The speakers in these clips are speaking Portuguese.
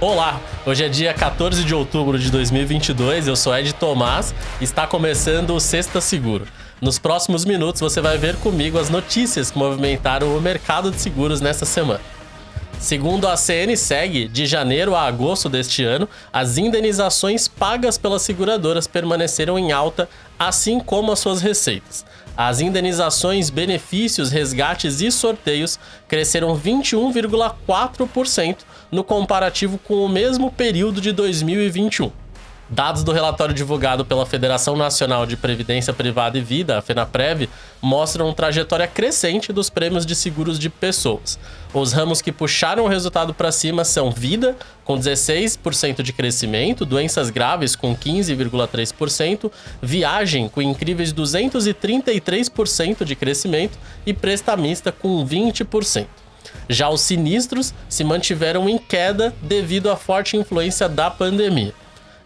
Olá, hoje é dia 14 de outubro de 2022, eu sou Ed Tomás e está começando o Sexta Seguro. Nos próximos minutos você vai ver comigo as notícias que movimentaram o mercado de seguros nesta semana. Segundo a CNSEG, de janeiro a agosto deste ano, as indenizações pagas pelas seguradoras permaneceram em alta, assim como as suas receitas. As indenizações, benefícios, resgates e sorteios cresceram 21,4% no comparativo com o mesmo período de 2021. Dados do relatório divulgado pela Federação Nacional de Previdência Privada e Vida, a FENAPREV, mostram trajetória crescente dos prêmios de seguros de pessoas. Os ramos que puxaram o resultado para cima são vida, com 16% de crescimento, doenças graves, com 15,3%, viagem, com incríveis 233% de crescimento, e prestamista, com 20%. Já os sinistros se mantiveram em queda devido à forte influência da pandemia.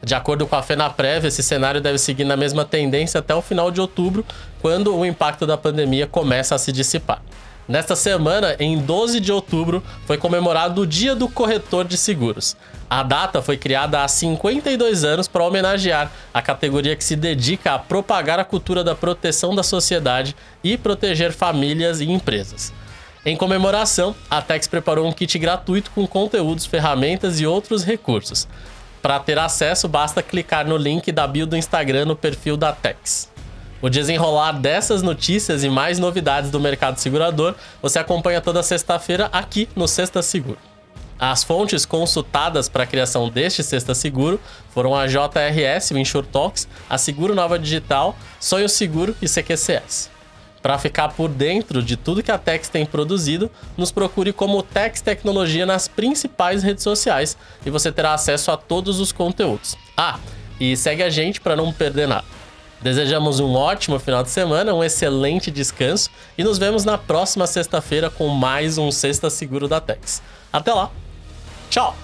De acordo com a FENAPREV, esse cenário deve seguir na mesma tendência até o final de outubro, quando o impacto da pandemia começa a se dissipar. Nesta semana, em 12 de outubro, foi comemorado o Dia do Corretor de Seguros. A data foi criada há 52 anos para homenagear a categoria que se dedica a propagar a cultura da proteção da sociedade e proteger famílias e empresas. Em comemoração, a Tex preparou um kit gratuito com conteúdos, ferramentas e outros recursos. Para ter acesso, basta clicar no link da bio do Instagram no perfil da Tex. O desenrolar dessas notícias e mais novidades do mercado segurador você acompanha toda sexta-feira aqui no Sexta Seguro. As fontes consultadas para a criação deste Sexta Seguro foram a JRS, o InsurTalks, a Seguro Nova Digital, Sonho Seguro e CQCS. Para ficar por dentro de tudo que a Tex tem produzido, nos procure como Tex Tecnologia nas principais redes sociais e você terá acesso a todos os conteúdos. Ah, e segue a gente para não perder nada. Desejamos um ótimo final de semana, um excelente descanso e nos vemos na próxima sexta-feira com mais um Sexta Seguro da Tex. Até lá. Tchau.